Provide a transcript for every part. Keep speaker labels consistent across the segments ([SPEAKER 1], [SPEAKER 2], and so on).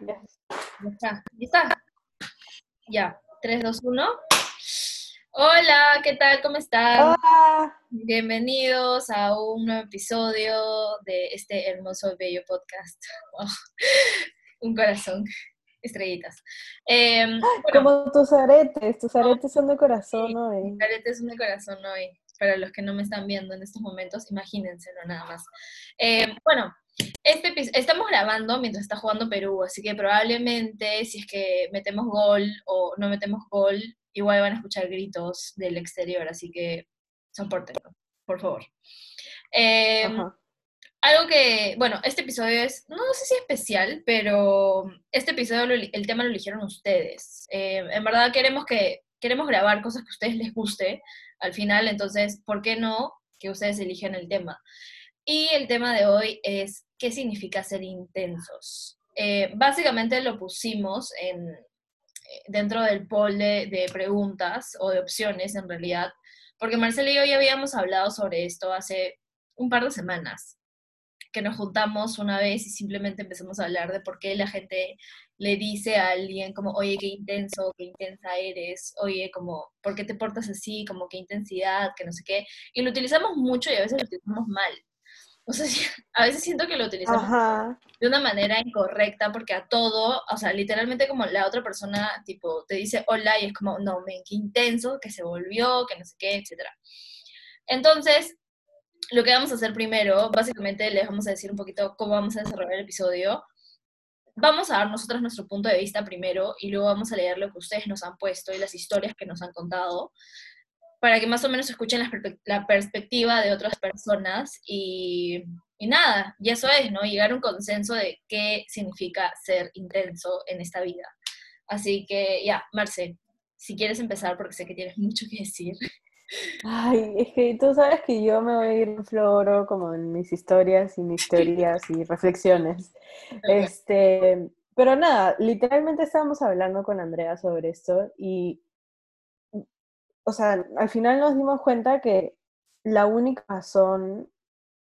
[SPEAKER 1] Ya. Ya está. Ya está. Ya. 3, 2, 1. Hola, ¿qué tal? ¿Cómo están?
[SPEAKER 2] Hola.
[SPEAKER 1] Bienvenidos a un nuevo episodio de este hermoso bello podcast. Un corazón, estrellitas.
[SPEAKER 2] Eh, Como tus aretes, tus aretes son de corazón hoy.
[SPEAKER 1] Mis aretes son de corazón hoy. Para los que no me están viendo en estos momentos, imagínenselo nada más. Eh, bueno, este estamos grabando mientras está jugando Perú, así que probablemente si es que metemos gol o no metemos gol, igual van a escuchar gritos del exterior, así que soportenlo, por favor. Em, algo que, bueno, este episodio es, no sé si especial, pero este episodio el tema lo eligieron ustedes. Em, en verdad queremos que queremos grabar cosas que a ustedes les guste al final, entonces, ¿por qué no que ustedes elijan el tema? Y el tema de hoy es qué significa ser intensos. Eh, básicamente lo pusimos en, eh, dentro del poll de, preguntas o de opciones en realidad, porque Marcelo y yo ya habíamos hablado sobre esto hace un par de semanas, que nos juntamos una vez y simplemente empezamos a hablar de por qué la gente le dice a alguien como, oye, qué intenso, qué intensa eres, oye, como, ¿por qué te portas así? Como, qué intensidad, que no sé qué. Y lo utilizamos mucho y a veces lo utilizamos mal. O sea, a veces siento que lo utilizamos de una manera incorrecta porque a todo, o sea, literalmente como la otra persona, tipo, te dice hola y es como, no, men, qué intenso, que se volvió, que no sé qué, etc. Entonces, lo que vamos a hacer primero, básicamente les vamos a decir un poquito cómo vamos a desarrollar el episodio. Vamos a dar nosotros nuestro punto de vista primero y luego vamos a leer lo que ustedes nos han puesto y las historias que nos han contado para que más o menos escuchen la, perspectiva de otras personas y, nada, y eso es, ¿no? Llegar a un consenso de qué significa ser intenso en esta vida. Así que ya, Marce, si quieres empezar, porque sé que tienes mucho que decir.
[SPEAKER 2] Ay, es que tú sabes que yo me voy a ir en floro como en mis historias y mis teorías y reflexiones. Este, pero nada, literalmente estábamos hablando con Andrea sobre esto y o sea, al final nos dimos cuenta que la única razón,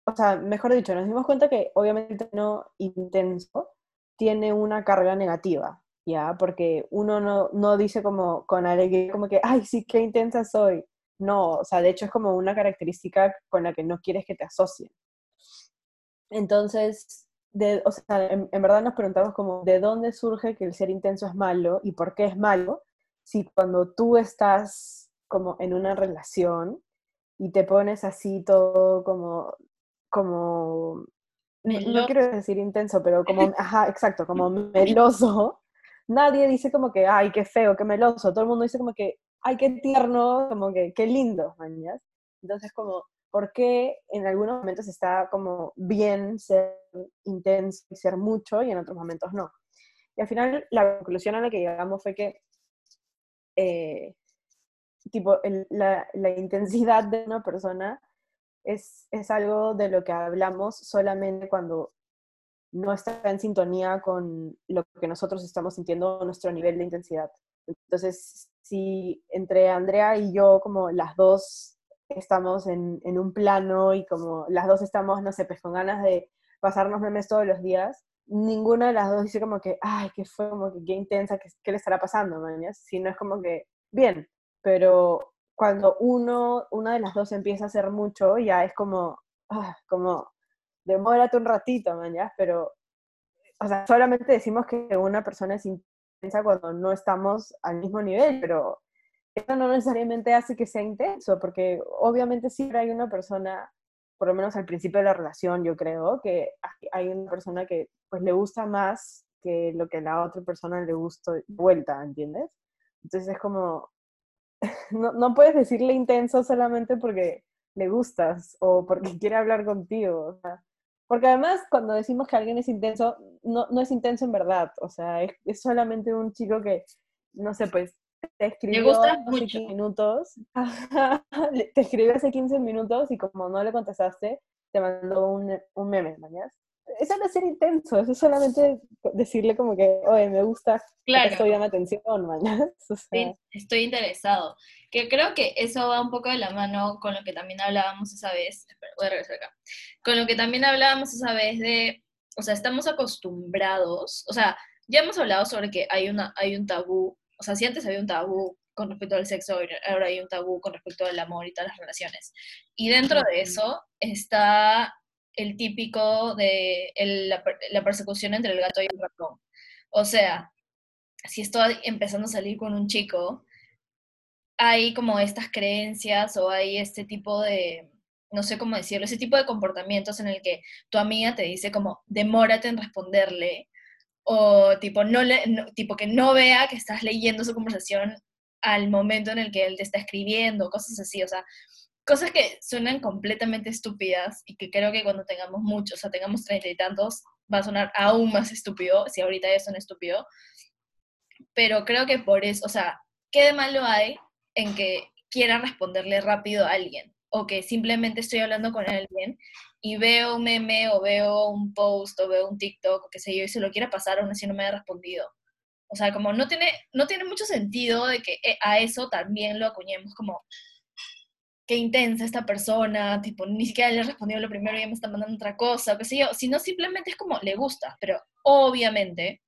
[SPEAKER 2] o sea, mejor dicho, nos dimos cuenta que obviamente no intenso tiene una carga negativa, ¿ya? Porque uno no, no dice como con alegría, como que, ay, sí, qué intensa soy. No, o sea, de hecho es como una característica con la que no quieres que te asocien. Entonces, de, o sea, en, en, verdad nos preguntamos como, ¿de dónde surge que el ser intenso es malo y por qué es malo? Si cuando tú estás como en una relación y te pones así todo como, como, no, quiero decir intenso, pero como, ajá, exacto, como meloso, nadie dice como que, ay, qué feo, qué meloso, todo el mundo dice como que, ay, qué tierno, como que, qué lindo, mañas. Entonces, como, ¿por qué en algunos momentos está como bien ser intenso y ser mucho y en otros momentos no? Y al final la conclusión a la que llegamos fue que eh, tipo, la, la, intensidad de una persona es, es algo de lo que hablamos solamente cuando no está en sintonía con lo que nosotros estamos sintiendo, nuestro nivel de intensidad. Entonces, si entre Andrea y yo, como las dos estamos en, en, un plano y como las dos estamos, no sé, pues con ganas de pasarnos memes todos los días, ninguna de las dos dice como que, ay, qué fue, como que qué intensa, qué, qué le estará pasando, mañas. Si no es como que, bien, pero cuando uno, una de las dos empieza a hacer mucho, ya es como, ah, como, demórate un ratito, man, Pero, o sea, solamente decimos que una persona es intensa cuando no estamos al mismo nivel, pero eso no necesariamente hace que sea intenso, porque obviamente siempre hay una persona, por lo menos al principio de la relación, yo creo, que hay una persona que pues le gusta más que lo que la otra persona le gusta vuelta, ¿entiendes? Entonces es como, no, no puedes decirle intenso solamente porque le gustas o porque quiere hablar contigo. porque además cuando decimos que alguien es intenso, no, no es intenso en verdad. O sea, es, solamente un chico que, no sé, pues te escribió hace 15 minutos, te escribió hace 15 minutos y como no le contestaste, te mandó un, un meme, ¿mañas? Eso no es ser intenso, eso es solamente decirle como que, oye, me gusta, claro. estoy dando atención, mañana.
[SPEAKER 1] sí, estoy interesado. Que creo que eso va un poco de la mano con lo que también hablábamos esa vez, voy a regresar acá, con lo que también hablábamos esa vez de, o sea, estamos acostumbrados, o sea, ya hemos hablado sobre que hay, una, hay un tabú, o sea, si antes había un tabú con respecto al sexo, ahora hay un tabú con respecto al amor y todas las relaciones. Y dentro de eso está el típico de la, persecución entre el gato y el ratón. O sea, si estoy empezando a salir con un chico, hay como estas creencias o hay este tipo de, no sé cómo decirlo, ese tipo de comportamientos en el que tu amiga te dice como, demórate en responderle, o tipo, no le, tipo que no vea que estás leyendo su conversación al momento en el que él te está escribiendo, cosas así, o sea, cosas que suenan completamente estúpidas y que creo que cuando tengamos muchos, o sea, tengamos treinta y tantos, va a sonar aún más estúpido, si ahorita ya son estúpido, pero creo que por eso, o sea, ¿qué de malo hay en que quiera responderle rápido a alguien? O que simplemente estoy hablando con alguien y veo un meme o veo un post o veo un TikTok o qué sé yo y se lo quiera pasar aún así no me ha respondido. O sea, como no tiene, no tiene mucho sentido de que eh, a eso también lo acuñemos como qué intensa esta persona, tipo, ni siquiera le respondió lo primero y ya me está mandando otra cosa, qué sé yo, sino simplemente es como le gusta, pero obviamente,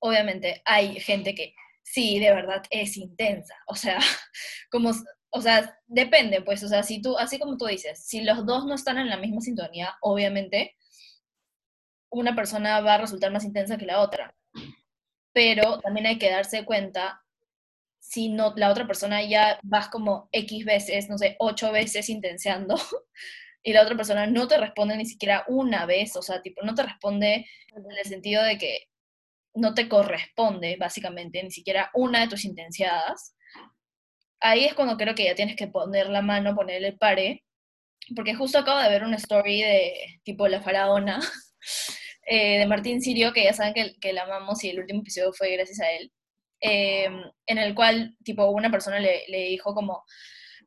[SPEAKER 1] obviamente hay gente que sí, de verdad es intensa, o sea, como, o sea, depende, pues, o sea, si tú, así como tú dices, si los dos no están en la misma sintonía, obviamente, una persona va a resultar más intensa que la otra, pero también hay que darse cuenta si no, la otra persona ya vas como X veces, no sé, ocho veces intenseando, y la otra persona no te responde ni siquiera una vez, o sea, tipo, no te responde en el sentido de que no te corresponde, básicamente, ni siquiera una de tus intensiadas, ahí es cuando creo que ya tienes que poner la mano, poner el pare, porque justo acabo de ver una story de tipo La Faraona, eh, de Martín Sirio, que ya saben que, que la amamos y el último episodio fue gracias a él, em, en el cual tipo una persona le, dijo como,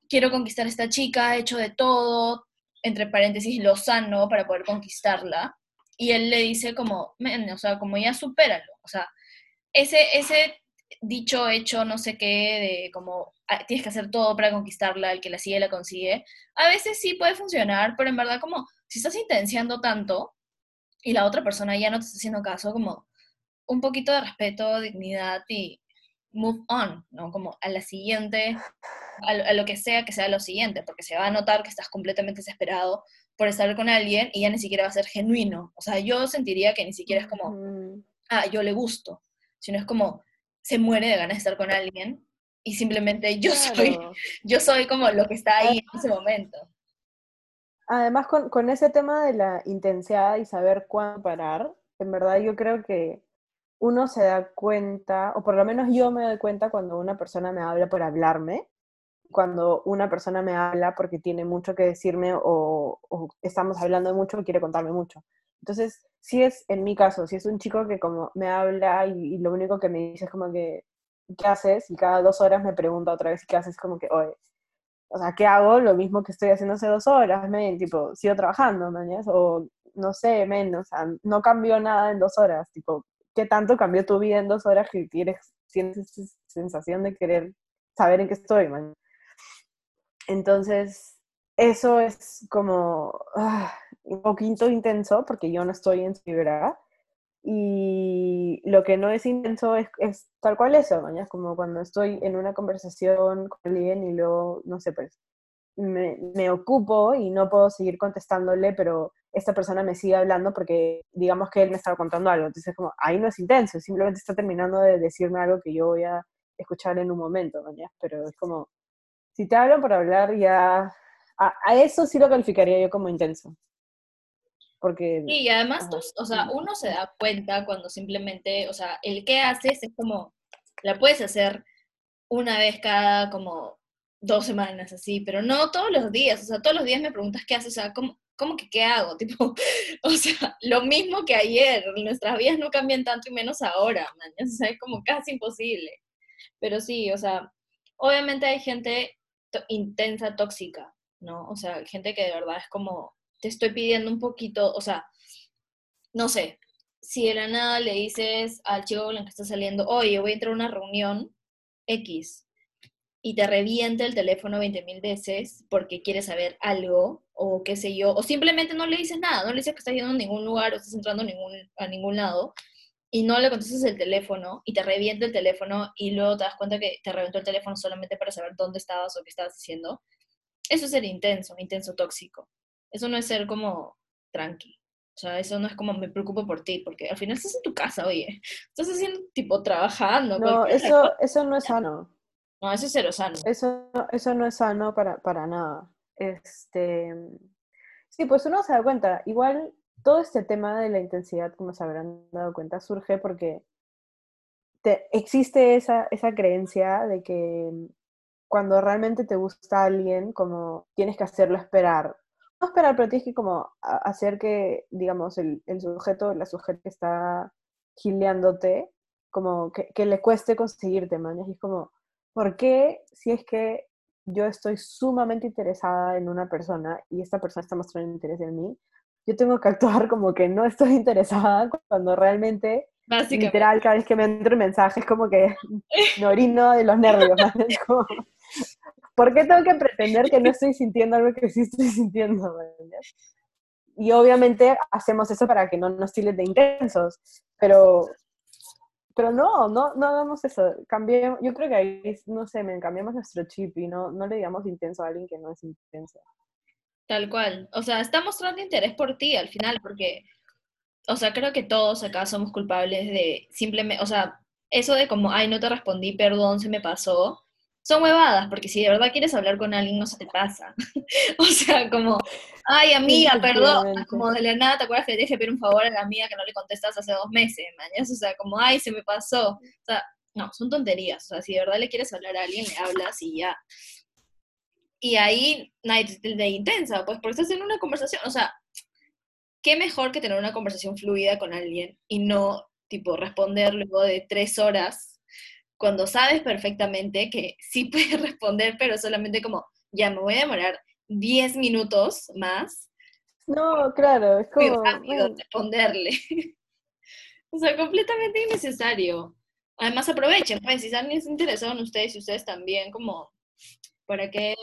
[SPEAKER 1] quiero conquistar a esta chica, he hecho de todo, entre paréntesis, lo sano para poder conquistarla, y él le dice como, o sea, como ya supéralo, o sea, ese, ese dicho, hecho, no sé qué, de como ah, tienes que hacer todo para conquistarla, el que la sigue la consigue, a veces sí puede funcionar, pero en verdad como si estás intenciando tanto y la otra persona ya no te está haciendo caso, como un poquito de respeto, dignidad y move on, ¿no? Como a la siguiente, a lo, que sea que sea lo siguiente, porque se va a notar que estás completamente desesperado por estar con alguien y ya ni siquiera va a ser genuino. O sea, yo sentiría que ni siquiera es como, ah, yo le gusto, sino es como, se muere de ganas de estar con alguien y simplemente yo soy, yo soy como lo que está ahí en ese momento.
[SPEAKER 2] Además, con, con ese tema de la intensidad y saber cuándo parar, en verdad yo creo que uno se da cuenta, o por lo menos yo me doy cuenta cuando una persona me habla por hablarme, cuando una persona me habla porque tiene mucho que decirme o, estamos hablando mucho o quiere contarme mucho. Entonces, si es en mi caso, si es un chico que como me habla y, lo único que me dice es como que, ¿qué haces? Y cada dos horas me pregunta otra vez, ¿qué haces? Como que, oye, o sea, ¿qué hago? Lo mismo que estoy haciendo hace dos horas, men, tipo, sigo trabajando, mañana, o no sé, menos, o sea, no cambió nada en dos horas, tipo, ¿qué tanto cambió tu vida en dos horas que tienes, tienes sensación de querer saber en qué estoy, man? Entonces, eso es como ah, un poquito intenso porque yo no estoy en fibra. Y lo que no es intenso es, es tal cual eso, ¿no? Como cuando estoy en una conversación con alguien y luego, no sé, pues me, me, ocupo y no puedo seguir contestándole, pero esta persona me sigue hablando porque digamos que él me estaba contando algo. Entonces, como ahí no es intenso, simplemente está terminando de decirme algo que yo voy a escuchar en un momento, ¿no? Pero es como, si te hablan por hablar, ya a, eso sí lo calificaría yo como intenso. Porque...
[SPEAKER 1] y además, o sea, uno se da cuenta cuando simplemente, o sea, el que haces es como, la puedes hacer una vez cada como dos semanas, así, pero no todos los días, o sea, todos los días me preguntas qué haces, o sea, ¿cómo, cómo que qué hago? Tipo, o sea, lo mismo que ayer, nuestras vidas no cambian tanto y menos ahora, man, o sea, es como casi imposible. Pero sí, o sea, obviamente hay gente intensa, tóxica, ¿no? O sea, gente que de verdad es como, te estoy pidiendo un poquito, o sea, no sé, si de la nada le dices al chico con el que está saliendo, oye, voy a entrar a una reunión X, y te revienta el teléfono 20 mil veces porque quiere saber algo, o qué sé yo, o simplemente no le dices nada, no le dices que estás yendo a ningún lugar o estás entrando a ningún, a ningún lado, y no le contestas el teléfono y te revienta el teléfono y luego te das cuenta que te reventó el teléfono solamente para saber dónde estabas o qué estabas haciendo, eso es ser intenso, intenso tóxico. Eso no es ser como tranqui. O sea, eso no es como me preocupo por ti, porque al final estás en tu casa, oye. Estás haciendo tipo trabajando.
[SPEAKER 2] No, eso, eso no es sano.
[SPEAKER 1] No, eso es cero sano.
[SPEAKER 2] Eso, eso no es sano para, para nada. Este, sí, pues uno se da cuenta. Igual todo este tema de la intensidad, como se habrán dado cuenta, surge porque te, existe esa, esa creencia de que cuando realmente te gusta alguien, como tienes que hacerlo esperar no esperar, pero tienes que como hacer que, digamos, el, el sujeto, la sujeta que está gileándote, como que, que, le cueste conseguirte, man. Y es como, ¿por qué si es que yo estoy sumamente interesada en una persona y esta persona está mostrando interés en mí, yo tengo que actuar como que no estoy interesada cuando realmente, literal, cada vez que me entra un mensaje es como que me orino de los nervios. Como, ¿Por qué tengo que pretender que no estoy sintiendo algo que sí estoy sintiendo? Y obviamente hacemos eso para que no nos tiles de intensos, pero, pero no, no, no hagamos eso. Cambiemos, yo creo que ahí, no sé, me cambiamos nuestro chip y no, no le digamos intenso a alguien que no es intenso.
[SPEAKER 1] Tal cual. O sea, está mostrando interés por ti al final, porque, o sea, creo que todos acá somos culpables de simplemente, o sea, eso de como, ay, no te respondí, perdón, se me pasó, son huevadas, porque si de verdad quieres hablar con alguien, no se te pasa. o sea, como, ay, amiga, perdón, como de la nada, ¿te acuerdas que le dije pedir un favor a la amiga que no le contestas hace dos meses, mañana? O sea, como, ay, se me pasó. O sea, no, son tonterías. O sea, si de verdad le quieres hablar a alguien, le hablas y ya. Y ahí, de intensa, pues porque estás en una conversación, o sea, qué mejor que tener una conversación fluida con alguien y no, tipo, responder luego de tres horas cuando sabes perfectamente que sí puedes responder, pero solamente como, ya me voy a demorar 10 minutos más.
[SPEAKER 2] No, claro, es como...
[SPEAKER 1] rápido responderle. o sea, completamente innecesario. Además, aprovechen, pues, si alguien es interesado en ustedes y ustedes también, como, ¿para qué?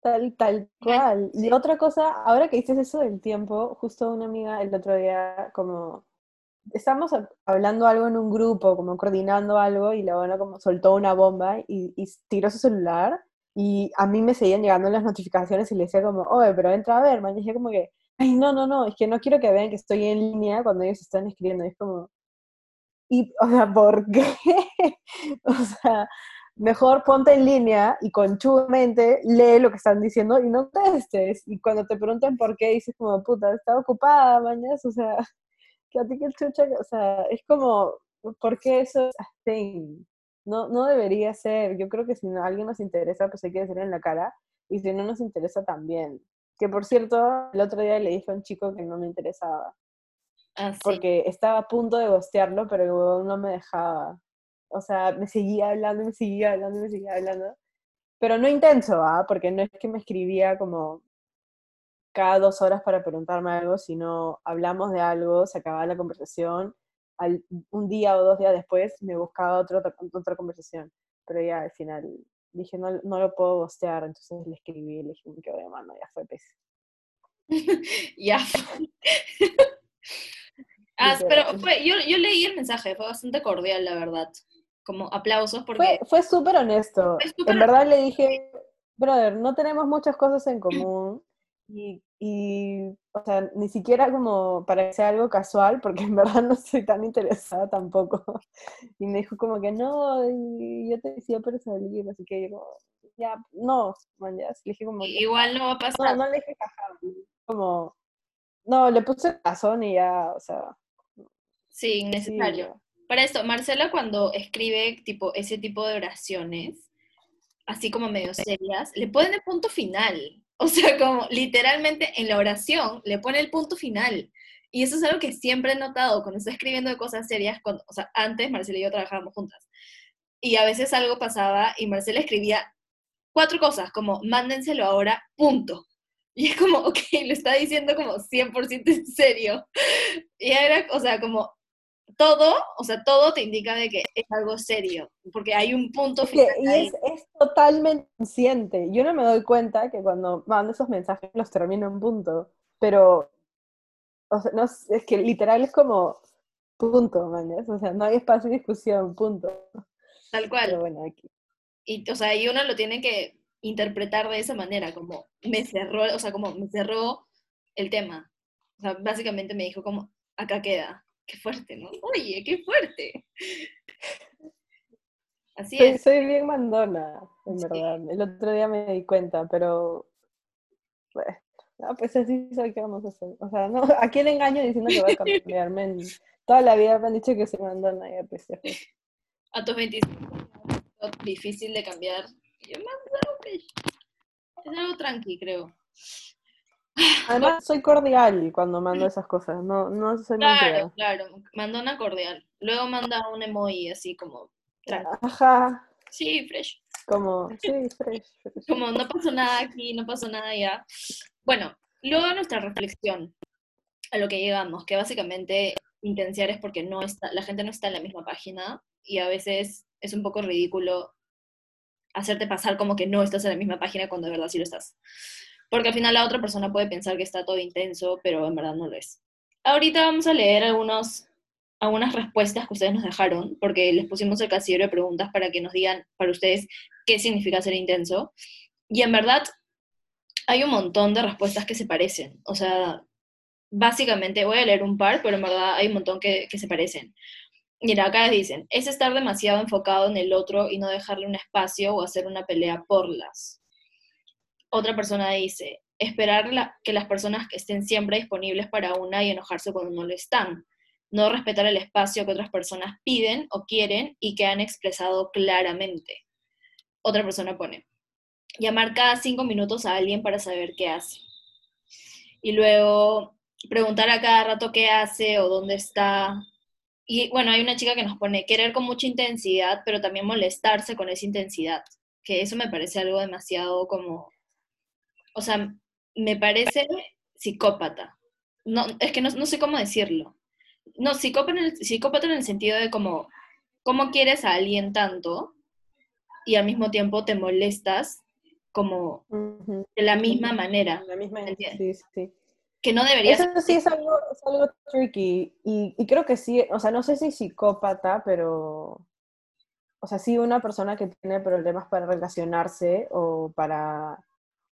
[SPEAKER 2] Tal, tal cual. Y otra cosa, ahora que dices eso del tiempo, justo una amiga el otro día como estamos hablando algo en un grupo, como coordinando algo, y la buena como soltó una bomba y, tiró su celular, y a mí me seguían llegando las notificaciones y le decía como, oye, pero entra a ver, man, y dije como que, ay, no, no, no, es que no quiero que vean que estoy en línea cuando ellos están escribiendo, y es como, y, o sea, ¿por qué? o sea, mejor ponte en línea y conchudamente lee lo que están diciendo y no testes. Y cuando te preguntan por qué, dices como, puta, estaba ocupada, mañana, o sea, que a ti que chucha, o sea, es como, ¿por qué eso es así? No, no debería ser. Yo creo que si alguien nos interesa, pues hay que decirlo en la cara. Y si no nos interesa, también. Que por cierto, el otro día le dije a un chico que no me interesaba. Ah, porque estaba a punto de gostearlo, pero no me dejaba. O sea, me seguía hablando, me seguía hablando, me seguía hablando. Pero no intenso, ¿ah? Porque no es que me escribía como cada dos horas para preguntarme algo, sino hablamos de algo, se acababa la conversación, al, un día o dos días después me buscaba otro, otra conversación, pero ya al final dije, no, no lo puedo bostear, entonces le escribí le dije, que voy mano, ya fue pez.
[SPEAKER 1] ya. ah, pero fue, yo, yo leí el mensaje, fue bastante cordial, la verdad. Como aplausos porque...
[SPEAKER 2] Fue súper honesto. en verdad le dije, brother, no tenemos muchas cosas en común. Y, y, o sea, ni siquiera como para que sea algo casual, porque en verdad no estoy tan interesada tampoco. Y me dijo como que no, yo te decía para salir, así que yo, ya, no, man, ya, le dije como
[SPEAKER 1] Igual no va a pasar.
[SPEAKER 2] No, no le dije como, no, le puse razón y ya, o sea.
[SPEAKER 1] Sí, innecesario. Para esto, Marcela cuando escribe tipo ese tipo de oraciones, así como medio serias, le ponen el punto final. O sea, como literalmente en la oración le pone el punto final. Y eso es algo que siempre he notado cuando está escribiendo de cosas serias, cuando, o sea, antes Marcela y yo trabajábamos juntas. Y a veces algo pasaba y Marcela escribía cuatro cosas, como mándenselo ahora, punto. Y es como, ok, lo está diciendo como 100% en serio. Y era, o sea, como todo, o sea, todo te indica de que es algo serio, porque hay un punto final.
[SPEAKER 2] y es, es, totalmente consciente. Yo no me doy cuenta que cuando mando esos mensajes los termino en punto, pero o sea, no, es que literal es como, Punto, mañas. O sea, no hay espacio de discusión, punto.
[SPEAKER 1] Tal cual.
[SPEAKER 2] Pero bueno, aquí.
[SPEAKER 1] Y, o sea, y uno lo tiene que interpretar de esa manera, como me cerró, o sea, como me cerró el tema. O sea, básicamente me dijo como, acá queda. Qué fuerte, ¿no? Oye, qué fuerte. Así
[SPEAKER 2] Soy,
[SPEAKER 1] es.
[SPEAKER 2] soy bien mandona, en
[SPEAKER 1] Sí.
[SPEAKER 2] verdad. El otro día me di cuenta, pero... Bueno, no, pues así soy, ¿qué vamos a hacer? O sea, no, ¿a quién engaño diciendo que voy a cambiarme? En- Toda la vida me han dicho que soy mandona, ya pues ya fue.
[SPEAKER 1] A tus 25 años, difícil de cambiar. Y Yo pues, es algo tranqui, creo.
[SPEAKER 2] Además, soy cordial cuando mando esas cosas, no, no soy
[SPEAKER 1] Claro, claro. Manda una cordial. Luego manda un emoji así como.
[SPEAKER 2] Ajá,
[SPEAKER 1] Sí, fresh.
[SPEAKER 2] como, sí, fresh, fresh.
[SPEAKER 1] Como no pasó nada aquí, no pasó nada allá. Bueno, luego nuestra reflexión a lo que llegamos, que básicamente intenciar es porque no está, la gente no está en la misma página y a veces es un poco ridículo hacerte pasar como que no estás en la misma página cuando de verdad sí lo estás. Porque al final la otra persona puede pensar que está todo intenso, pero en verdad no lo es. Ahorita vamos a leer algunos, algunas respuestas que ustedes nos dejaron, porque les pusimos el casillero de preguntas para que nos digan para ustedes qué significa ser intenso. Y en verdad hay un montón de respuestas que se parecen. O sea, básicamente voy a leer un par, pero en verdad hay un montón que, que se parecen. Mira, acá dicen, es estar demasiado enfocado en el otro y no dejarle un espacio o hacer una pelea por las. Otra persona dice, esperar que las personas estén siempre disponibles para una y enojarse cuando no lo están. No respetar el espacio que otras personas piden o quieren y que han expresado claramente. Otra persona pone, llamar cada cinco minutos a alguien para saber qué hace. Y luego preguntar a cada rato qué hace o dónde está. Y bueno, hay una chica que nos pone querer con mucha intensidad, pero también molestarse con esa intensidad. Que eso me parece algo demasiado como. O sea, me parece psicópata. No, es que no, no sé cómo decirlo. No, psicópata en, el, psicópata en el sentido de como, ¿cómo quieres a alguien tanto y al mismo tiempo te molestas como de la misma manera?
[SPEAKER 2] La misma, sí, sí.
[SPEAKER 1] Que no debería
[SPEAKER 2] Eso
[SPEAKER 1] ser
[SPEAKER 2] sí es algo, es algo tricky. Y, y creo que sí, o sea, no sé si psicópata, pero. O sea, sí una persona que tiene problemas para relacionarse o para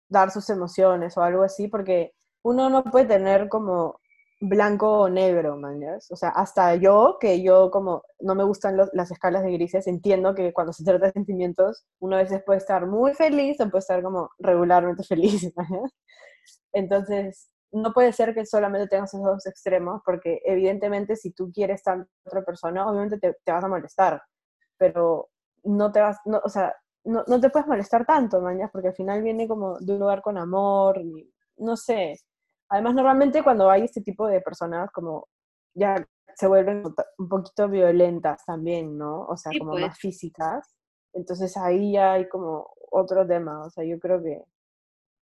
[SPEAKER 2] dar sus emociones o algo así, porque uno no puede tener como blanco o negro, man. O sea, hasta yo, que yo como no me gustan los- las escalas de grises, entiendo que cuando se trata de sentimientos, uno a veces puede estar muy feliz o puede estar como regularmente feliz. Entonces, no puede ser que solamente tengas esos dos extremos, porque evidentemente si tú quieres tanto a otra persona, obviamente te, te vas a molestar, pero no te vas, no, o sea, no, no te puedes molestar tanto, mañas, porque al final viene como de un lugar con amor, y no sé. Además, normalmente cuando hay este tipo de personas, como ya se vuelven un poquito violentas también, ¿no? O sea,
[SPEAKER 1] Sí,
[SPEAKER 2] como
[SPEAKER 1] pues.
[SPEAKER 2] más físicas. Entonces ahí ya hay como otro tema, o sea, yo creo que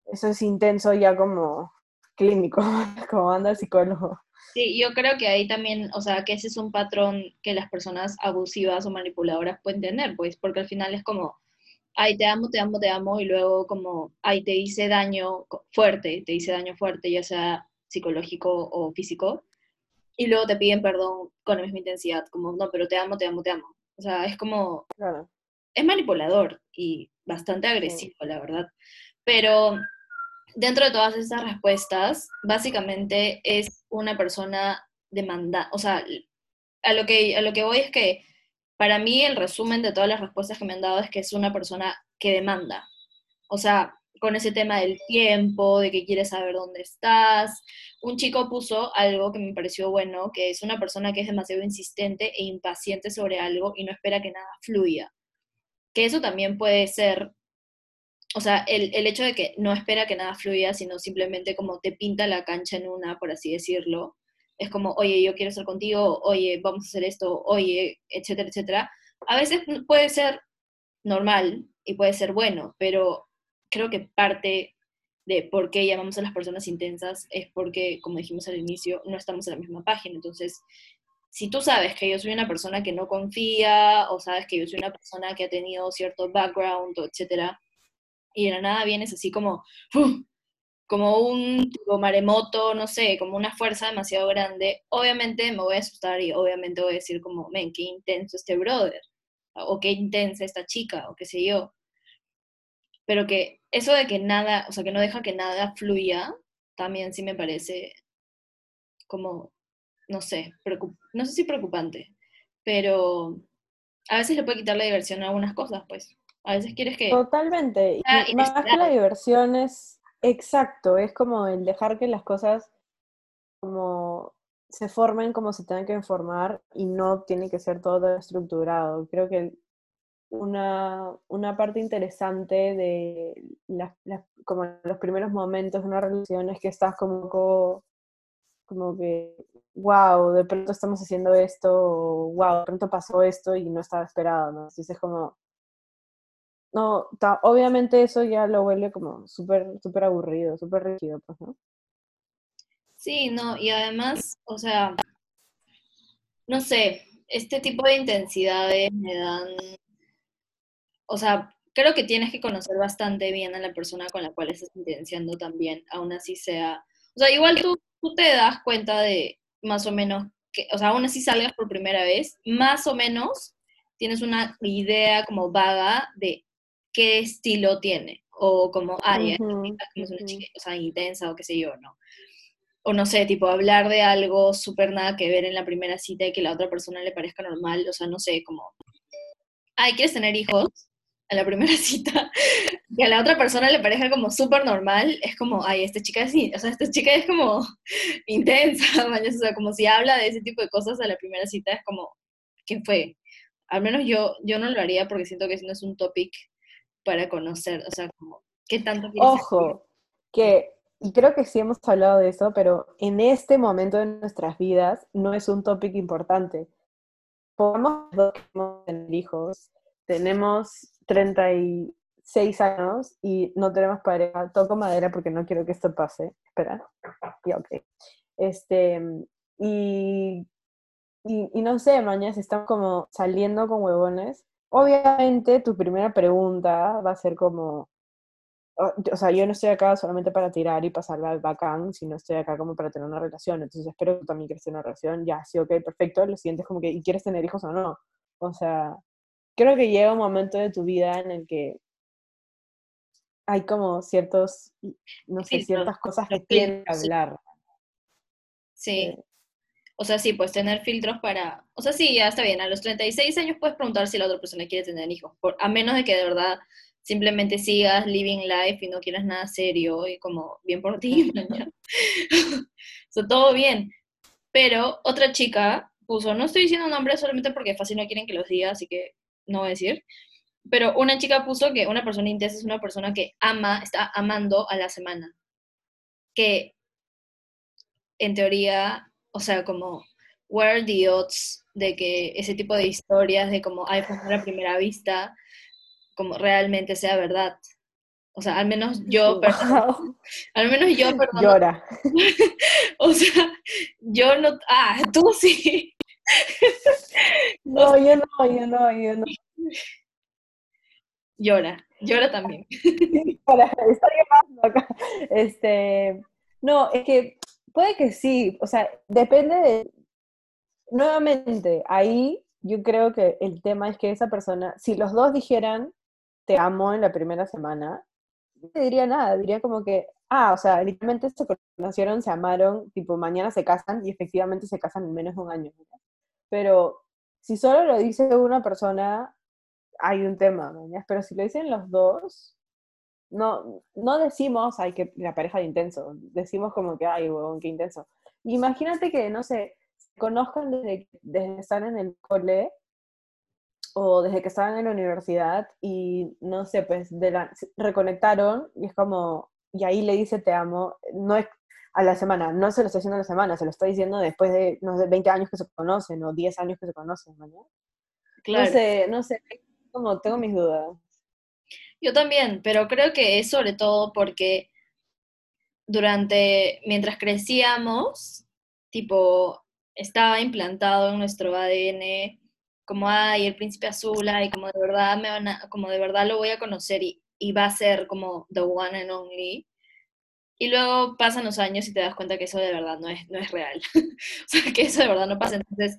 [SPEAKER 2] eso es intenso ya como clínico, como anda el psicólogo.
[SPEAKER 1] Sí, yo creo que ahí también, o sea, que ese es un patrón que las personas abusivas o manipuladoras pueden tener, pues, porque al final es como, ay, te amo, te amo, te amo, y luego como, ay, te hice daño fuerte, te hice daño fuerte, ya sea psicológico o físico, y luego te piden perdón con la misma intensidad, como, no, pero te amo, te amo, te amo. O sea, es como,
[SPEAKER 2] Claro.
[SPEAKER 1] es manipulador y bastante agresivo, la verdad. Pero dentro de todas esas respuestas, básicamente es una persona demanda, o sea, a lo que, a lo que voy es que para mí el resumen de todas las respuestas que me han dado es que es una persona que demanda. O sea, con ese tema del tiempo, de que quiere saber dónde estás. Un chico puso algo que me pareció bueno, que es una persona que es demasiado insistente e impaciente sobre algo y no espera que nada fluya. Que eso también puede ser, o sea, el, el hecho de que no espera que nada fluya, sino simplemente como te pinta la cancha en una, por así decirlo. Es como, oye, yo quiero estar contigo, oye, vamos a hacer esto, oye, etcétera, etcétera. A veces puede ser normal y puede ser bueno, pero creo que parte de por qué llamamos a las personas intensas es porque, como dijimos al inicio, no estamos en la misma página. Entonces, si tú sabes que yo soy una persona que no confía, o sabes que yo soy una persona que ha tenido cierto background, etcétera, y de la nada vienes así como. Como un tipo maremoto, no sé, como una fuerza demasiado grande, obviamente me voy a asustar y obviamente voy a decir como, men, qué intenso este brother, o qué intensa esta chica, o qué sé yo. Pero que eso de que nada, o sea, que no deja que nada fluya, también sí me parece como, no sé, no sé si preocupante, pero a veces le puede quitar la diversión a algunas cosas, pues. A veces quieres que...
[SPEAKER 2] Totalmente. Y más que la diversión es exacto, es como el dejar que las cosas como se formen como se tengan que formar y no tiene que ser todo estructurado. Creo que una, una parte interesante de las, como los primeros momentos de una relación es que estás como, como que, wow, de pronto estamos haciendo esto, wow, de pronto pasó esto y no estaba esperado, ¿no? Entonces es como, no, obviamente eso ya lo vuelve como súper, súper aburrido, súper rígido, pues, ¿no?
[SPEAKER 1] Sí, no, y además, o sea, no sé, este tipo de intensidades me dan, o sea, creo que tienes que conocer bastante bien a la persona con la cual estás intenciando también, aún así sea, o sea, igual tú, tú te das cuenta de más o menos, que, o sea, aún así salgas por primera vez, más o menos tienes una idea como vaga de qué estilo tiene, o como, ay, es una chica, o sea, intensa o qué sé yo, ¿no? O no sé, tipo hablar de algo súper nada que ver en la primera cita y que la otra persona le parezca normal, o sea, no sé, como, ay, ¿quieres tener hijos? A la primera cita, que a la otra persona le parezca como súper normal, es como, ay, esta chica es, o sea, esta chica es como intensa, o sea, como si habla de ese tipo de cosas a la primera cita, es como, ¿qué fue? Al menos yo, yo no lo haría porque siento que no es un topic para conocer, o sea, como, ¿qué tanto
[SPEAKER 2] Ojo, que, y creo que sí hemos hablado de eso, pero en este momento de nuestras vidas no es un tópico importante. Podemos tener hijos, tenemos 36 años y no tenemos pareja, toco madera porque no quiero que esto pase. Espera, ya ok. Este, y, y, y no sé, mañana estamos como saliendo con huevones, Obviamente tu primera pregunta va a ser como, o sea, yo no estoy acá solamente para tirar y pasarla al bacán, sino estoy acá como para tener una relación. Entonces espero que también quieras tener una relación. Ya, sí, ok, perfecto. Lo siguiente es como que, ¿y quieres tener hijos o no? O sea, creo que llega un momento de tu vida en el que hay como ciertos, no sé, ciertas cosas que tienen que hablar.
[SPEAKER 1] Sí. O sea, sí, pues tener filtros para... O sea, sí, ya está bien. A los 36 años puedes preguntar si la otra persona quiere tener hijos. Por, a menos de que de verdad simplemente sigas living life y no quieras nada serio y como bien por ti. o sea, todo bien. Pero otra chica puso, no estoy diciendo nombre solamente porque fácil no quieren que los diga, así que no voy a decir. Pero una chica puso que una persona intensa es una persona que ama, está amando a la semana. Que en teoría o sea, como, where are the odds de que ese tipo de historias de como iPhone a primera vista, como realmente sea verdad? O sea, al menos yo, perdón, al menos yo, perdón.
[SPEAKER 2] Llora.
[SPEAKER 1] o sea, yo no, ah, tú sí.
[SPEAKER 2] no, yo no, yo no, yo no.
[SPEAKER 1] Llora, llora también.
[SPEAKER 2] Para estar llamando acá. Este, no, es que Puede que sí, o sea, depende de... Nuevamente, ahí yo creo que el tema es que esa persona, si los dos dijeran, te amo en la primera semana, no te diría nada, diría como que, ah, o sea, literalmente se conocieron, se amaron, tipo, mañana se casan y efectivamente se casan en menos de un año. Pero si solo lo dice una persona, hay un tema, ¿no? pero si lo dicen los dos, no, no decimos, ay, que la pareja de intenso, decimos como que, ay, huevón, qué intenso. Imagínate que, no sé, conozcan desde, desde que están en el cole o desde que estaban en la universidad y, no sé, pues, de la, reconectaron y es como, y ahí le dice te amo, no es a la semana, no se lo está diciendo a la semana, se lo está diciendo después de, no sé, 20 años que se conocen o 10 años que se conocen, ¿no? Claro. No sé, no sé, como tengo mis dudas.
[SPEAKER 1] Yo también, pero creo que es sobre todo porque durante, mientras crecíamos, tipo, estaba implantado en nuestro ADN como, ay, el príncipe azul, y como de verdad me van como de verdad lo voy a conocer y, y va a ser como the one and only. Y luego pasan los años y te das cuenta que eso de verdad no es, no es real. o sea, que eso de verdad no pasa. Entonces,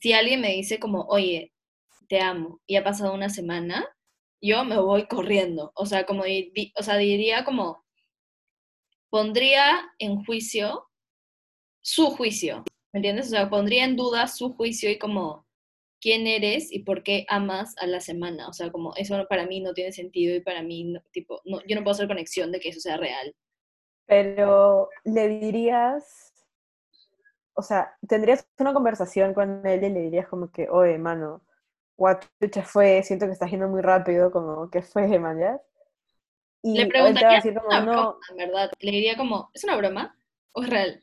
[SPEAKER 1] si alguien me dice como, oye, te amo, y ha pasado una semana, yo me voy corriendo. O sea, como, o sea, diría como, pondría en juicio su juicio, ¿me entiendes? O sea, pondría en duda su juicio y como, quién eres y por qué amas a la semana. O sea, como eso para mí no tiene sentido y para mí, tipo, no, yo no puedo hacer conexión de que eso sea real.
[SPEAKER 2] Pero le dirías, o sea, tendrías una conversación con él y le dirías como que, oye, mano, what fue, siento que estás yendo muy rápido, como, ¿qué fue, man, ya?
[SPEAKER 1] Y le preguntaría, decir como, no, en verdad, le diría como, ¿es una broma o es real?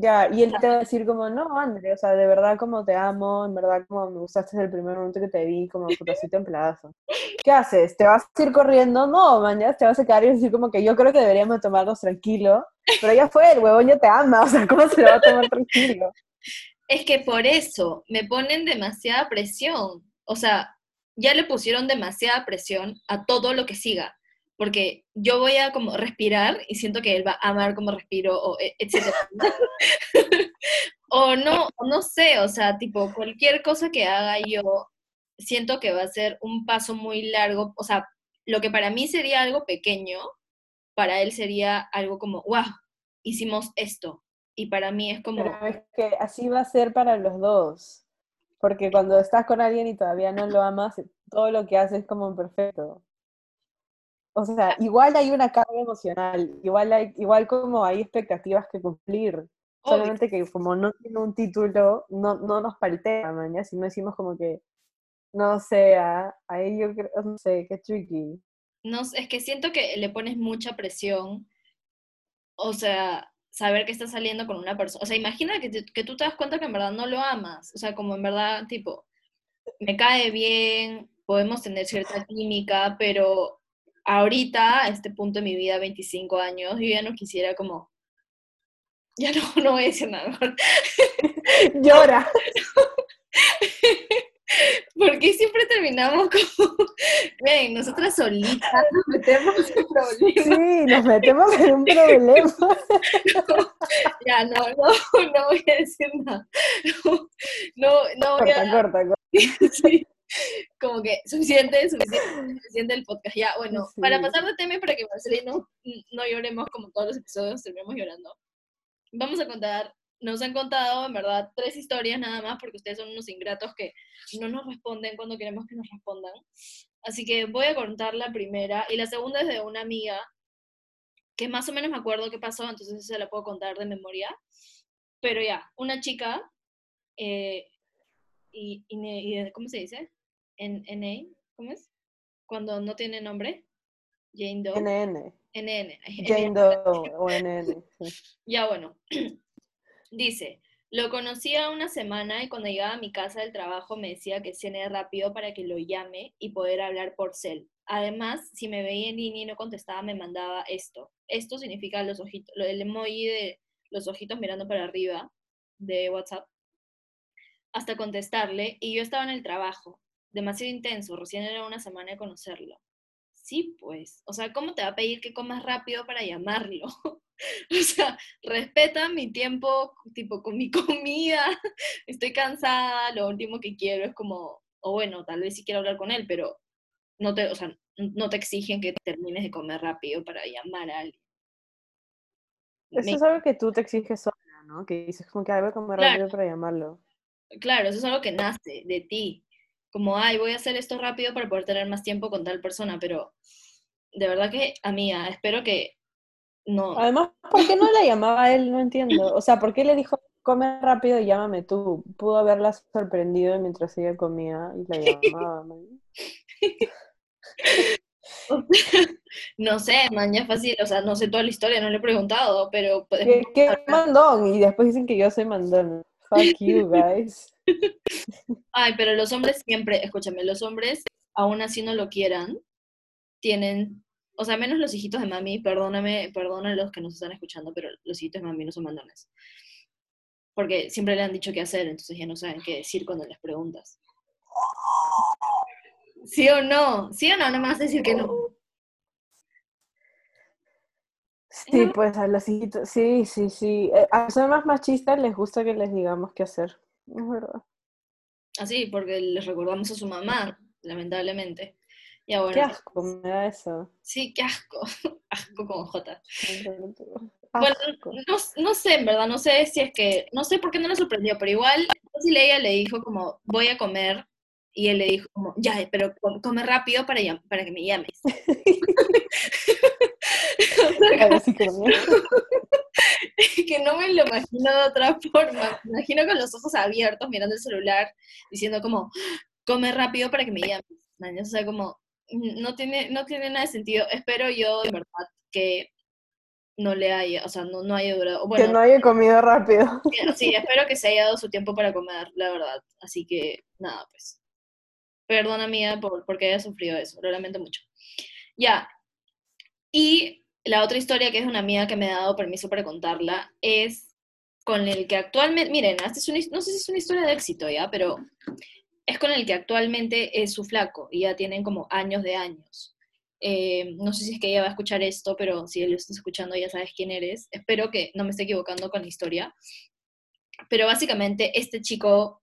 [SPEAKER 2] Ya, y él te va a decir como, no, André, o sea, de verdad como te amo, en verdad como me gustaste desde el primer momento que te vi, como putacito en plazo. ¿Qué haces? ¿Te vas a ir corriendo? No, mañana te vas a quedar y decir como que yo creo que deberíamos tomarnos tranquilo, pero ya fue, el huevón ya te ama, o sea, ¿cómo se lo va a tomar tranquilo?
[SPEAKER 1] Es que por eso me ponen demasiada presión, o sea, ya le pusieron demasiada presión a todo lo que siga porque yo voy a como respirar y siento que él va a amar como respiro, o e, etc. o no, no sé, o sea, tipo, cualquier cosa que haga yo, siento que va a ser un paso muy largo, o sea, lo que para mí sería algo pequeño, para él sería algo como, wow, hicimos esto. Y para mí es como...
[SPEAKER 2] Pero es que así va a ser para los dos. Porque cuando estás con alguien y todavía no lo amas, todo lo que haces es como perfecto. O sea, igual hay una carga emocional, igual, hay, igual como hay expectativas que cumplir. Solamente que como no tiene un título, no, no nos paltea, mañana, si no decimos como que, no sé, ahí yo creo, no sé, qué tricky.
[SPEAKER 1] No, es que siento que le pones mucha presión, o sea, saber que estás saliendo con una persona, o sea, imagina que, que tú te das cuenta que en verdad no lo amas, o sea, como en verdad, tipo, me cae bien, podemos tener cierta química, pero ahorita, a este punto de mi vida, 25 años, yo ya no quisiera como, ya no, no voy a decir nada.
[SPEAKER 2] Llora.
[SPEAKER 1] Porque siempre terminamos como, ven, nosotras solitas nos metemos en problemas.
[SPEAKER 2] Sí, nos metemos en un problema.
[SPEAKER 1] ya, no, no, no voy a decir nada. No, no, voy a...
[SPEAKER 2] Corta, corta, Sí
[SPEAKER 1] como que suficiente, suficiente, suficiente el podcast. Ya, bueno, para pasar de tema para que Marcelino no lloremos como todos los episodios, terminemos llorando. Vamos a contar, nos han contado en verdad tres historias nada más porque ustedes son unos ingratos que no nos responden cuando queremos que nos respondan. Así que voy a contar la primera y la segunda es de una amiga que más o menos me acuerdo qué pasó, entonces se la puedo contar de memoria. Pero ya, una chica, eh, y, y, ¿cómo se dice? en NA, ¿cómo es? Cuando no tiene nombre. Jane Doe.
[SPEAKER 2] NN.
[SPEAKER 1] NN.
[SPEAKER 2] Jane Doe o NN.
[SPEAKER 1] Ya bueno. Dice, lo conocía una semana y cuando llegaba a mi casa del trabajo me decía que cene rápido para que lo llame y poder hablar por cel. Además, si me veía en línea y no contestaba, me mandaba esto. Esto significa los ojitos, el emoji de los ojitos mirando para arriba de WhatsApp, hasta contestarle y yo estaba en el trabajo demasiado intenso, recién era una semana de conocerlo. Sí, pues, o sea, ¿cómo te va a pedir que comas rápido para llamarlo? o sea, respeta mi tiempo, tipo, con mi comida, estoy cansada, lo último que quiero es como, o bueno, tal vez sí quiero hablar con él, pero no te, o sea, no te exigen que termines de comer rápido para llamar a alguien.
[SPEAKER 2] Eso es algo que tú te exiges sola, ¿no? Que dices como que algo comer rápido para llamarlo.
[SPEAKER 1] Claro, eso es algo que nace de ti como, ay, voy a hacer esto rápido para poder tener más tiempo con tal persona, pero de verdad que, amiga, espero que no.
[SPEAKER 2] Además, ¿por qué no la llamaba a él? No entiendo. O sea, ¿por qué le dijo, come rápido y llámame tú? Pudo haberla sorprendido mientras ella comía y la llamaba.
[SPEAKER 1] no sé, mañana fácil, o sea, no sé toda la historia, no le he preguntado, pero...
[SPEAKER 2] ¿Qué, qué mandón? Y después dicen que yo soy mandón. Fuck you, guys.
[SPEAKER 1] Ay, pero los hombres siempre, escúchame, los hombres, aún así no lo quieran, tienen, o sea, menos los hijitos de mami, perdóname, perdona los que nos están escuchando, pero los hijitos de mami no son mandones. Porque siempre le han dicho qué hacer, entonces ya no saben qué decir cuando les preguntas. ¿Sí o no? ¿Sí o no? No me vas a decir que no.
[SPEAKER 2] Sí, pues a los hijitos, sí, sí, sí. Eh, a los más machistas les gusta que les digamos qué hacer, es verdad.
[SPEAKER 1] Así, porque les recordamos a su mamá, lamentablemente. Ya bueno.
[SPEAKER 2] Qué asco me da eso.
[SPEAKER 1] Sí, qué asco. asco con J. Bueno, no, no, sé, en verdad, no sé si es que, no sé por qué no le sorprendió, pero igual, si ella le dijo como, voy a comer, y él le dijo como, ya, pero come rápido para, para que me llames. que no me lo imagino de otra forma. Me imagino con los ojos abiertos mirando el celular diciendo como, come rápido para que me llames. O sea, como, no tiene, no tiene nada de sentido. Espero yo, de verdad, que no le haya, o sea, no, no haya durado.
[SPEAKER 2] que no haya comido rápido.
[SPEAKER 1] Sí, espero que se haya dado su tiempo para comer, la verdad. Así que, nada, pues. Perdona mía por porque haya sufrido eso, lo lamento mucho. Ya. Y la otra historia, que es una amiga que me ha dado permiso para contarla, es con el que actualmente, miren, este es no sé si es una historia de éxito ya, pero es con el que actualmente es su flaco y ya tienen como años de años. Eh, no sé si es que ella va a escuchar esto, pero si lo está escuchando ya sabes quién eres. Espero que no me esté equivocando con la historia. Pero básicamente este chico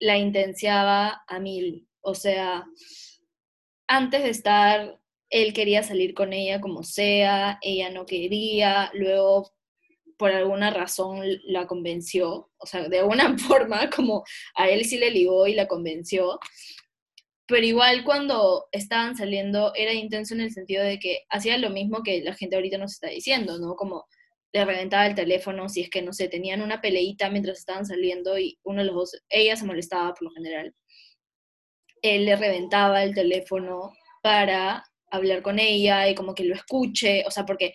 [SPEAKER 1] la intenciaba a mil. O sea, antes de estar él quería salir con ella como sea, ella no quería, luego por alguna razón la convenció, o sea, de alguna forma como a él sí le ligó y la convenció, pero igual cuando estaban saliendo era intenso en el sentido de que hacía lo mismo que la gente ahorita nos está diciendo, ¿no? Como le reventaba el teléfono si es que, no sé, tenían una peleita mientras estaban saliendo y uno de los dos, ella se molestaba por lo general, él le reventaba el teléfono para hablar con ella y como que lo escuche, o sea, porque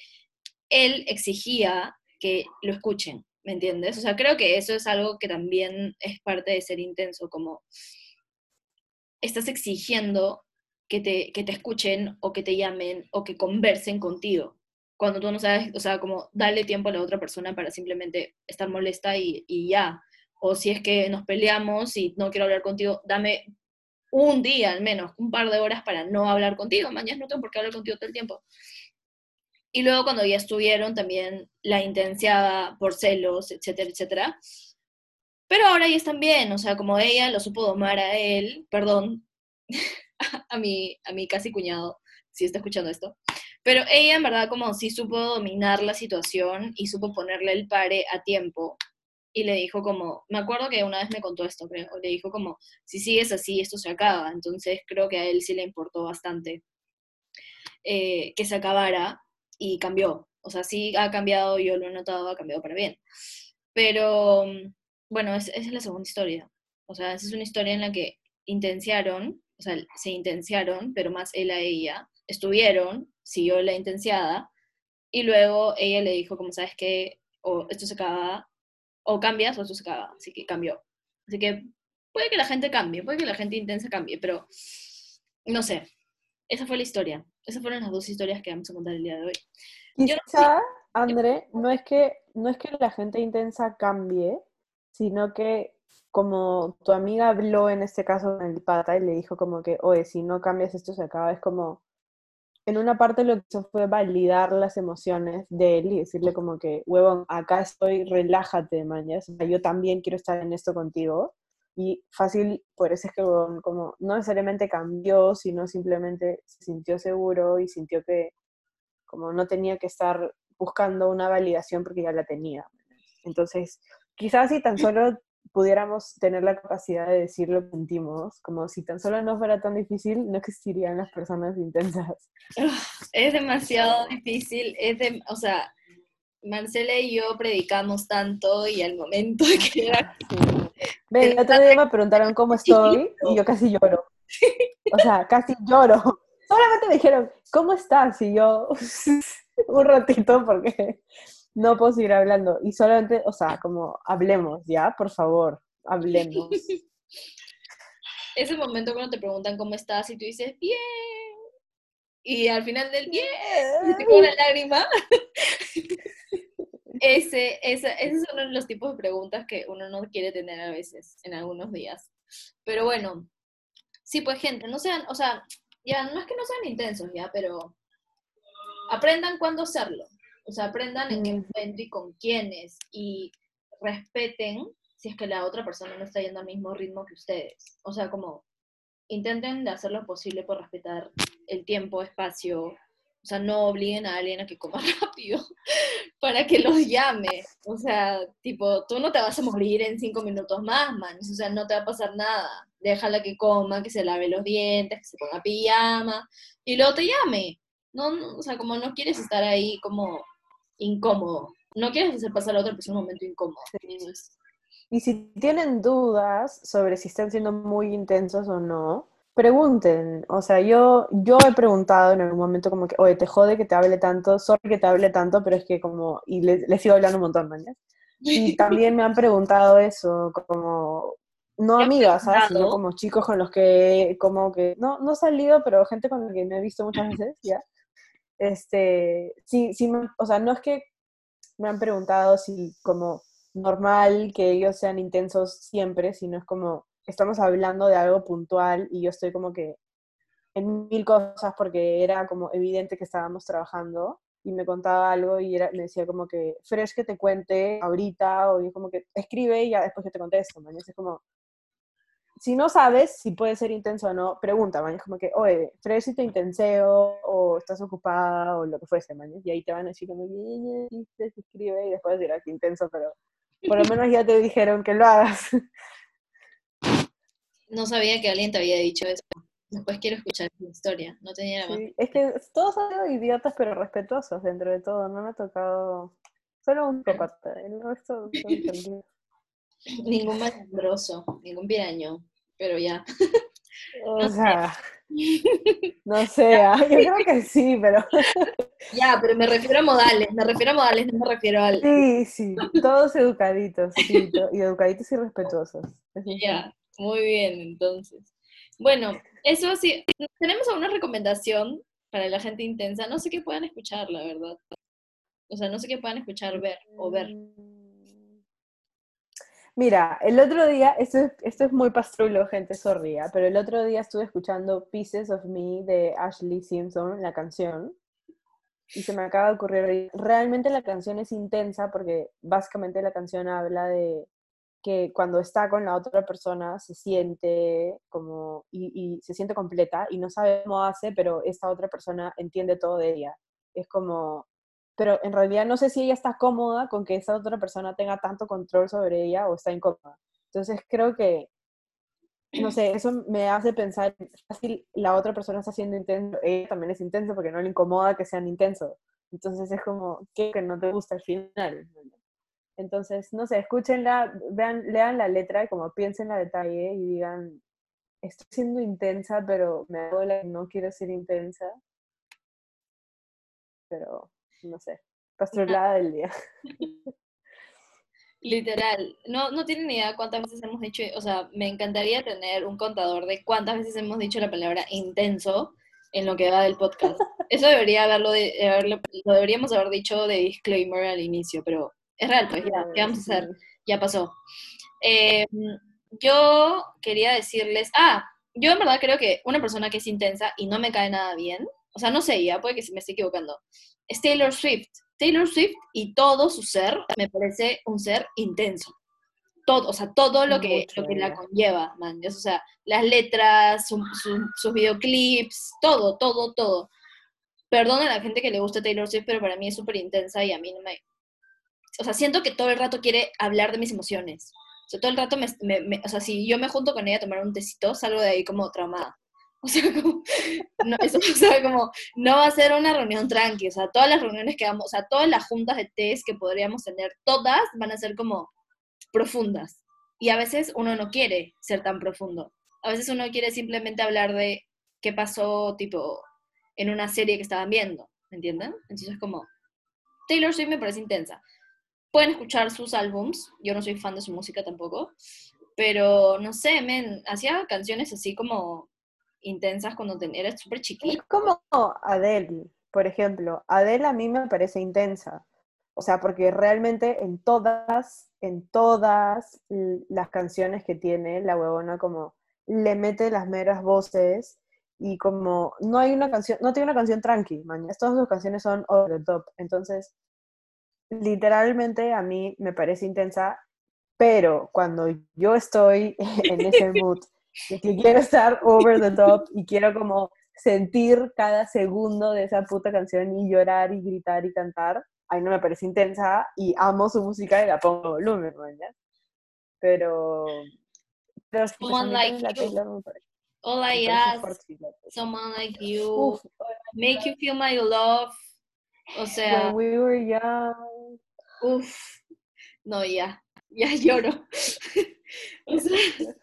[SPEAKER 1] él exigía que lo escuchen, ¿me entiendes? O sea, creo que eso es algo que también es parte de ser intenso, como estás exigiendo que te, que te escuchen o que te llamen o que conversen contigo. Cuando tú no sabes, o sea, como darle tiempo a la otra persona para simplemente estar molesta y, y ya. O si es que nos peleamos y no quiero hablar contigo, dame un día al menos, un par de horas para no hablar contigo. Mañana no tengo por qué hablar contigo todo el tiempo. Y luego cuando ya estuvieron, también la intenciaba por celos, etcétera, etcétera. Pero ahora ya están bien, o sea, como ella lo supo domar a él, perdón, a mi, a mi casi cuñado, si está escuchando esto. Pero ella en verdad como sí supo dominar la situación y supo ponerle el pare a tiempo y le dijo como, me acuerdo que una vez me contó esto, creo, le dijo como, si sigues así, esto se acaba. Entonces creo que a él sí le importó bastante eh, que se acabara y cambió. O sea, sí ha cambiado, yo lo he notado, ha cambiado para bien. Pero, bueno, esa es la segunda historia. O sea, esa es una historia en la que intenciaron, o sea, se intenciaron, pero más él a ella, estuvieron, siguió la intenciada, y luego ella le dijo, como sabes que, o esto se acaba, o cambias o eso se acaba. Así que cambió. Así que puede que la gente cambie, puede que la gente intensa cambie, pero no sé. Esa fue la historia. Esas fueron las dos historias que vamos a contar el día de hoy.
[SPEAKER 2] Quizá, André, no es, que, no es que la gente intensa cambie, sino que como tu amiga habló en este caso en el pata y le dijo como que, oye, si no cambias esto se acaba, es como, en una parte lo que hizo fue validar las emociones de él y decirle como que, huevón, acá estoy, relájate, mañas, yo también quiero estar en esto contigo. Y fácil, por eso es que como no necesariamente cambió, sino simplemente se sintió seguro y sintió que como no tenía que estar buscando una validación porque ya la tenía. Entonces, quizás si tan solo pudiéramos tener la capacidad de decir lo que sentimos, como si tan solo no fuera tan difícil, no existirían las personas intensas.
[SPEAKER 1] Es demasiado difícil, es de, o sea, Marcela y yo predicamos tanto y al momento que era...
[SPEAKER 2] Ven, el otro día me preguntaron cómo estoy y yo casi lloro. O sea, casi lloro. Solamente me dijeron, ¿cómo estás? Y yo, un ratito, porque no puedo seguir hablando. Y solamente, o sea, como hablemos, ¿ya? Por favor, hablemos.
[SPEAKER 1] Ese momento cuando te preguntan cómo estás y tú dices, bien. Y al final del bien, te la lágrima. ese, ese, ese es uno de los tipos de preguntas que uno no quiere tener a veces, en algunos días. Pero bueno, sí, pues gente, no sean, o sea, ya, no es que no sean intensos, ya, pero aprendan cuándo hacerlo O sea, aprendan en qué
[SPEAKER 2] Mm.
[SPEAKER 1] momento y con quiénes. Y respeten si es que la otra persona no está yendo al mismo ritmo que ustedes. O sea, como intenten de hacer lo posible por respetar el tiempo, espacio. O sea, no obliguen a alguien a que coma rápido para que los llame. O sea, tipo, tú no te vas a morir en cinco minutos más, man. O sea, no te va a pasar nada. Déjala que coma, que se lave los dientes, que se ponga pijama y luego te llame. No, no, o sea, como no quieres estar ahí como incómodo. No quieres hacer pasar a la otra persona un momento incómodo.
[SPEAKER 2] Y si tienen dudas sobre si están siendo muy intensos o no, pregunten. O sea, yo, yo he preguntado en algún momento como que, oye, te jode que te hable tanto, sorry que te hable tanto, pero es que como, y le, le sigo hablando un montón, ¿no? Y también me han preguntado eso, como, no
[SPEAKER 1] ¿Te han
[SPEAKER 2] amigas, ¿sabes? Sino como chicos con los que, como que, no, no he salido, pero gente con la que me he visto muchas veces, ¿ya? Este, sí, sí, o sea, no es que me han preguntado si como normal que ellos sean intensos siempre, sino es como estamos hablando de algo puntual y yo estoy como que en mil cosas porque era como evidente que estábamos trabajando y me contaba algo y era, me decía como que, Fresh que te cuente ahorita o como que escribe y ya después que te contesto, como, si no sabes si puede ser intenso o no, pregunta, man. Es como que, oye, si te intenseo o estás ocupada o lo que fuese, man. Y ahí te van a decir como, "Eh, eh, te escribe y después dirás que intenso, pero por lo menos ya te dijeron que lo hagas.
[SPEAKER 1] No sabía que alguien te había dicho eso. Después quiero escuchar tu historia. No tenía la más.
[SPEAKER 2] Sí, es que todos han sido idiotas pero respetuosos dentro de todo, no me ha tocado solo un psicópata, el resto son.
[SPEAKER 1] Ningún malandroso, ningún piraño. Pero ya.
[SPEAKER 2] O sea, no sé, ah, yo creo que sí, pero
[SPEAKER 1] Ya, pero me refiero a modales. Me refiero a modales, no me refiero al.
[SPEAKER 2] sí, sí, todos educaditos, sí, y educaditos y respetuosos.
[SPEAKER 1] Ya, muy bien, entonces. Bueno, eso sí. Tenemos alguna recomendación para la gente intensa. No sé qué puedan escuchar, la verdad. O sea, no sé qué puedan escuchar, ver o ver.
[SPEAKER 2] Mira, el otro día, esto es, esto es muy pastrulo, gente sorría, pero el otro día estuve escuchando Pieces of Me de Ashley Simpson, la canción, y se me acaba de ocurrir, realmente la canción es intensa porque básicamente la canción habla de que cuando está con la otra persona se siente como, y, y se siente completa y no sabe cómo hace, pero esta otra persona entiende todo de ella. Es como, pero en realidad no sé si ella está cómoda con que esa otra persona tenga tanto control sobre ella o está incómoda. Entonces creo que, no sé, eso me hace pensar, fácil, la otra persona está siendo intenso, ella también es intensa porque no le incomoda que sean intensos. Entonces es como, ¿qué que no te gusta al final? Entonces, no sé, escúchenla, vean, lean la letra y como piensen la detalle y digan, estoy siendo intensa, pero me hago la que no quiero ser intensa. Pero, no sé, pastrulada del día.
[SPEAKER 1] Literal, no, no tienen idea cuántas veces hemos dicho, o sea, me encantaría tener un contador de cuántas veces hemos dicho la palabra intenso en lo que va del podcast. Eso debería haberlo, de, haberlo- lo deberíamos haber dicho de disclaimer al inicio, pero es real, pues ya, ¿qué vamos a hacer? Ya pasó. Eh, yo quería decirles, ah, yo en verdad creo que una persona que es intensa y no me cae nada bien, o sea, no sé, ya puede que se me esté equivocando, es Taylor Swift. Taylor Swift y todo su ser me parece un ser intenso. Todo, o sea, todo lo que,
[SPEAKER 2] Mucho,
[SPEAKER 1] lo que la conlleva, man. O sea, las letras, su- su- sus videoclips, todo, todo, todo. Perdón a la gente que le gusta Taylor Swift, pero para mí es súper intensa y a mí no me... O sea, siento que todo el rato quiere hablar de mis emociones. O sea, todo el rato me, me- me- O sea, si yo me junto con ella a tomar un tecito, salgo de ahí como traumada. O sea, como... No, eso, o sea, como no va a ser una reunión tranqui, o sea, todas las reuniones que vamos, o sea, todas las juntas de test que podríamos tener, todas van a ser como profundas. Y a veces uno no quiere ser tan profundo. A veces uno quiere simplemente hablar de qué pasó, tipo, en una serie que estaban viendo, ¿me entienden? Entonces, como, Taylor Swift me parece intensa. Pueden escuchar sus álbums, yo no soy fan de su música tampoco, pero no sé, men, hacía canciones así como intensas cuando era súper
[SPEAKER 2] Es
[SPEAKER 1] chiquita.
[SPEAKER 2] como Adele, por ejemplo. Adele a mí me parece intensa. O sea, porque realmente en todas, en todas las canciones que tiene, la huevona como le mete las meras voces y como no hay una canción, no tiene una canción tranqui, man. Todas sus canciones son over the top. Entonces, literalmente a mí me parece intensa, pero cuando yo estoy en ese mood de que quiero estar over the top y quiero como sentir cada segundo de esa puta canción y llorar y gritar y cantar, ahí no me parece intensa y amo su música y la pongo volumen, ¿ya? Pero... pero
[SPEAKER 1] someone like you. All I ask, someone like you, make you feel my love. O sea...
[SPEAKER 2] When we were young.
[SPEAKER 1] Uf, no, ya, ya lloro. o sea,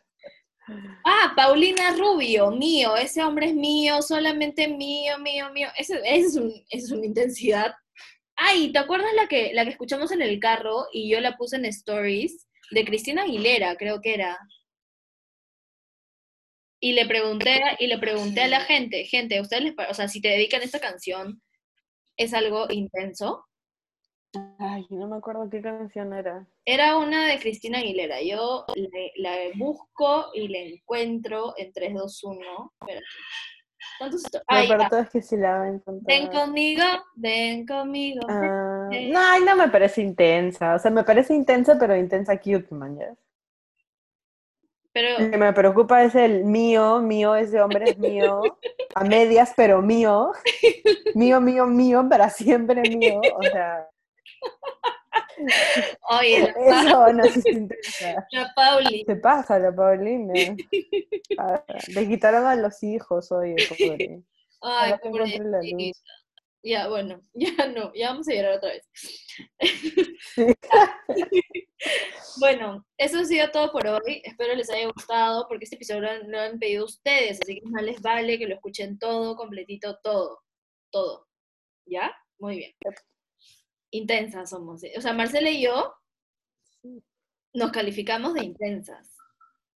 [SPEAKER 1] Ah, Paulina Rubio, mío, ese hombre es mío, solamente mío, mío, mío. Esa es, un, es una intensidad. Ay, ¿te acuerdas la que, la que escuchamos en el carro y yo la puse en stories? De Cristina Aguilera, creo que era. Y le pregunté, y le pregunté a la gente, gente, ¿ustedes les o sea, si te dedican a esta canción, ¿es algo intenso?
[SPEAKER 2] Ay, no me acuerdo qué canción era.
[SPEAKER 1] Era una de Cristina Aguilera. Yo la busco y la encuentro en 3, 2, 1. Espérate.
[SPEAKER 2] No, pero es que sí la va a encontrar.
[SPEAKER 1] Ven conmigo, ven conmigo.
[SPEAKER 2] Ah, no, no me parece intensa. O sea, me parece intensa, pero intensa cute, man. Pero... Lo que me preocupa es el mío, mío, ese hombre es mío. a medias, pero mío. Mío, mío, mío, para siempre mío. O sea.
[SPEAKER 1] Oye,
[SPEAKER 2] la Eso no se intensa.
[SPEAKER 1] La Pauli.
[SPEAKER 2] ¿Qué pasa, la Paulina? Ah, le quitaron a los hijos, oye,
[SPEAKER 1] pobre. Ay, pobre. Ya, bueno, ya no, ya vamos a llorar otra vez. bueno, eso ha sido todo por hoy. Espero les haya gustado, porque este episodio lo han pedido ustedes, así que más les vale que lo escuchen todo, completito, todo, todo. ¿Ya? Muy bien intensas somos. O sea, Marcela y yo nos calificamos de intensas.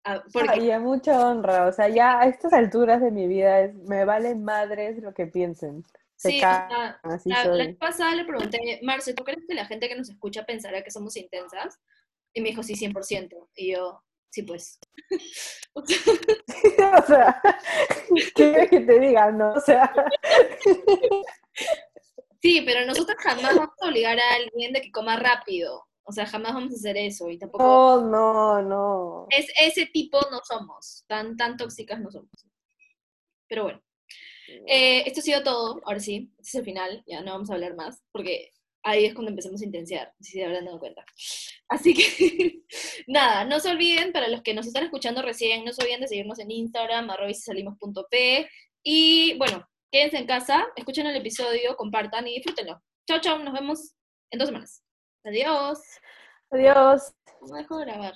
[SPEAKER 2] Ah, porque... a mucha honra. O sea, ya a estas alturas de mi vida es, me vale madres lo que piensen.
[SPEAKER 1] sí, la, vez pasada le pregunté, Marce, ¿tú crees que la gente que nos escucha pensará que somos intensas? Y me dijo, sí, 100%. Y yo, sí, pues.
[SPEAKER 2] o sea, ¿qué que te diga? No, o sea.
[SPEAKER 1] Sí, pero nosotros jamás vamos a obligar a alguien de que coma rápido. O sea, jamás vamos a hacer eso y tampoco...
[SPEAKER 2] No, no, no.
[SPEAKER 1] Es, ese tipo no somos, tan, tan tóxicas no somos. Pero bueno. Eh, esto ha sido todo, ahora sí, este es el final, ya no vamos a hablar más, porque ahí es cuando empecemos a intensiar, si se habrán dado cuenta. Así que, nada, no se olviden, para los que nos están escuchando recién, no se olviden de seguirnos en Instagram, arroba y y bueno, Quédense en casa, escuchen el episodio, compartan y disfrútenlo. Chao, chao, nos vemos en dos semanas. Adiós.
[SPEAKER 2] Adiós.
[SPEAKER 1] ¿Cómo dejo de grabar?